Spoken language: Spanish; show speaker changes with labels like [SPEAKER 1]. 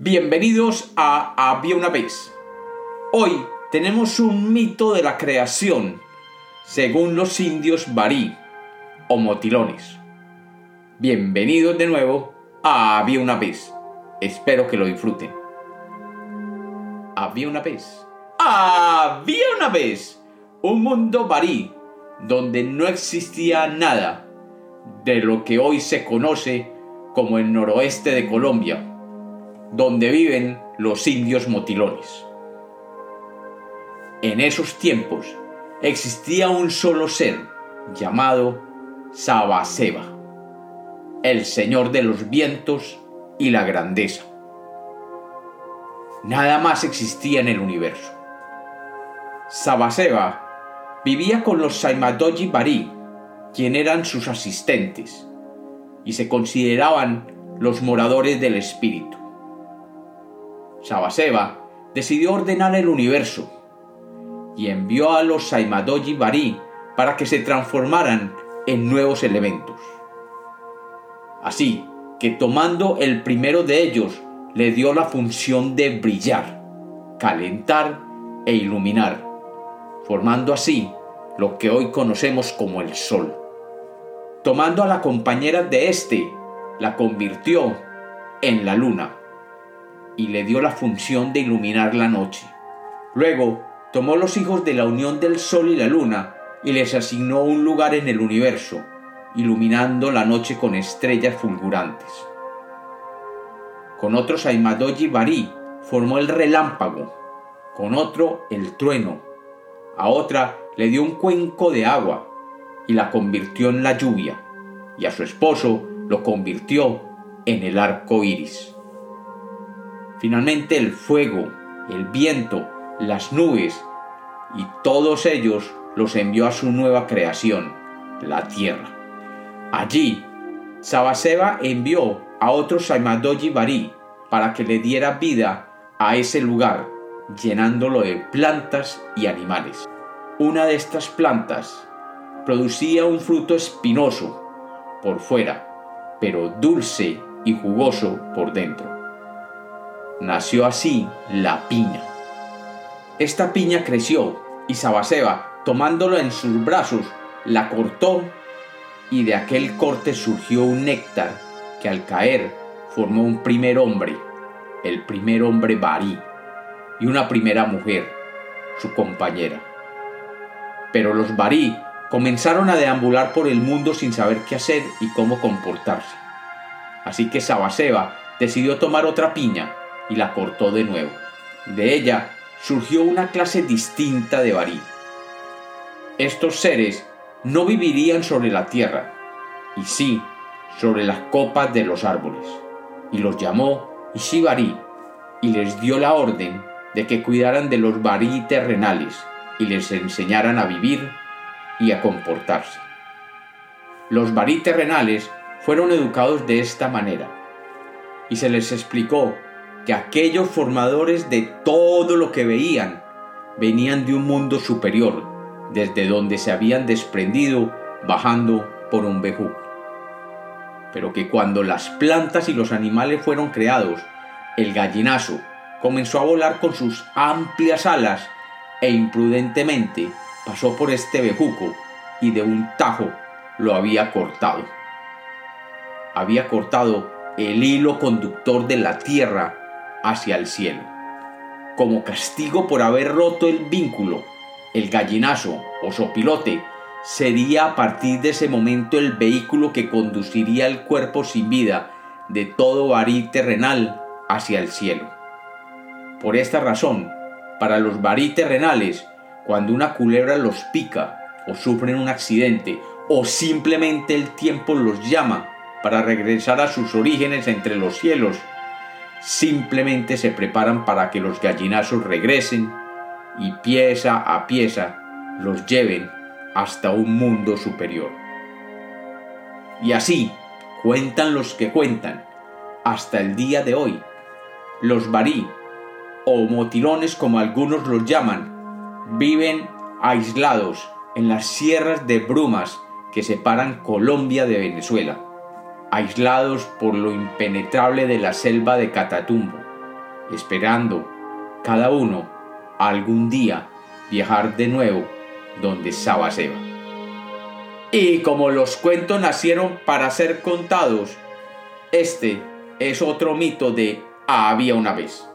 [SPEAKER 1] Bienvenidos a Había una vez. Hoy tenemos un mito de la creación, según los indios barí o motilones. Bienvenidos de nuevo a Había una vez. Espero que lo disfruten. Había una vez. Había una vez un mundo barí donde no existía nada de lo que hoy se conoce como el noroeste de Colombia donde viven los indios motilones. En esos tiempos existía un solo ser llamado Sabaseba, el señor de los vientos y la grandeza. Nada más existía en el universo. Sabaseba vivía con los Saimadoji Bari, quien eran sus asistentes, y se consideraban los moradores del espíritu. Sabaseba decidió ordenar el universo y envió a los Saimadoji Bari para que se transformaran en nuevos elementos. Así que tomando el primero de ellos, le dio la función de brillar, calentar e iluminar, formando así lo que hoy conocemos como el Sol. Tomando a la compañera de éste, la convirtió en la Luna y le dio la función de iluminar la noche. Luego tomó los hijos de la unión del Sol y la Luna y les asignó un lugar en el universo, iluminando la noche con estrellas fulgurantes. Con otros Aimadoji Bari formó el relámpago, con otro el trueno, a otra le dio un cuenco de agua y la convirtió en la lluvia, y a su esposo lo convirtió en el arco iris. Finalmente el fuego, el viento, las nubes y todos ellos los envió a su nueva creación, la tierra. Allí, Sabaseba envió a otro Saimadoji Bari para que le diera vida a ese lugar, llenándolo de plantas y animales. Una de estas plantas producía un fruto espinoso por fuera, pero dulce y jugoso por dentro. Nació así la piña. Esta piña creció y Sabaseba, tomándolo en sus brazos, la cortó y de aquel corte surgió un néctar que al caer formó un primer hombre, el primer hombre Barí, y una primera mujer, su compañera. Pero los Barí comenzaron a deambular por el mundo sin saber qué hacer y cómo comportarse. Así que Sabaseba decidió tomar otra piña y la cortó de nuevo. De ella surgió una clase distinta de barí. Estos seres no vivirían sobre la tierra, y sí sobre las copas de los árboles, y los llamó Ishibarí, y les dio la orden de que cuidaran de los barí terrenales y les enseñaran a vivir y a comportarse. Los barí terrenales fueron educados de esta manera, y se les explicó que aquellos formadores de todo lo que veían venían de un mundo superior, desde donde se habían desprendido bajando por un bejuco. Pero que cuando las plantas y los animales fueron creados, el gallinazo comenzó a volar con sus amplias alas e imprudentemente pasó por este bejuco y de un tajo lo había cortado. Había cortado el hilo conductor de la tierra hacia el cielo. Como castigo por haber roto el vínculo, el gallinazo o sopilote sería a partir de ese momento el vehículo que conduciría el cuerpo sin vida de todo barí terrenal hacia el cielo. Por esta razón, para los barí terrenales, cuando una culebra los pica o sufren un accidente o simplemente el tiempo los llama para regresar a sus orígenes entre los cielos, simplemente se preparan para que los gallinazos regresen y pieza a pieza los lleven hasta un mundo superior. Y así cuentan los que cuentan hasta el día de hoy. Los barí, o motilones como algunos los llaman, viven aislados en las sierras de brumas que separan Colombia de Venezuela aislados por lo impenetrable de la selva de Catatumbo, esperando cada uno algún día viajar de nuevo donde estaba Seba. Y como los cuentos nacieron para ser contados, este es otro mito de había una vez.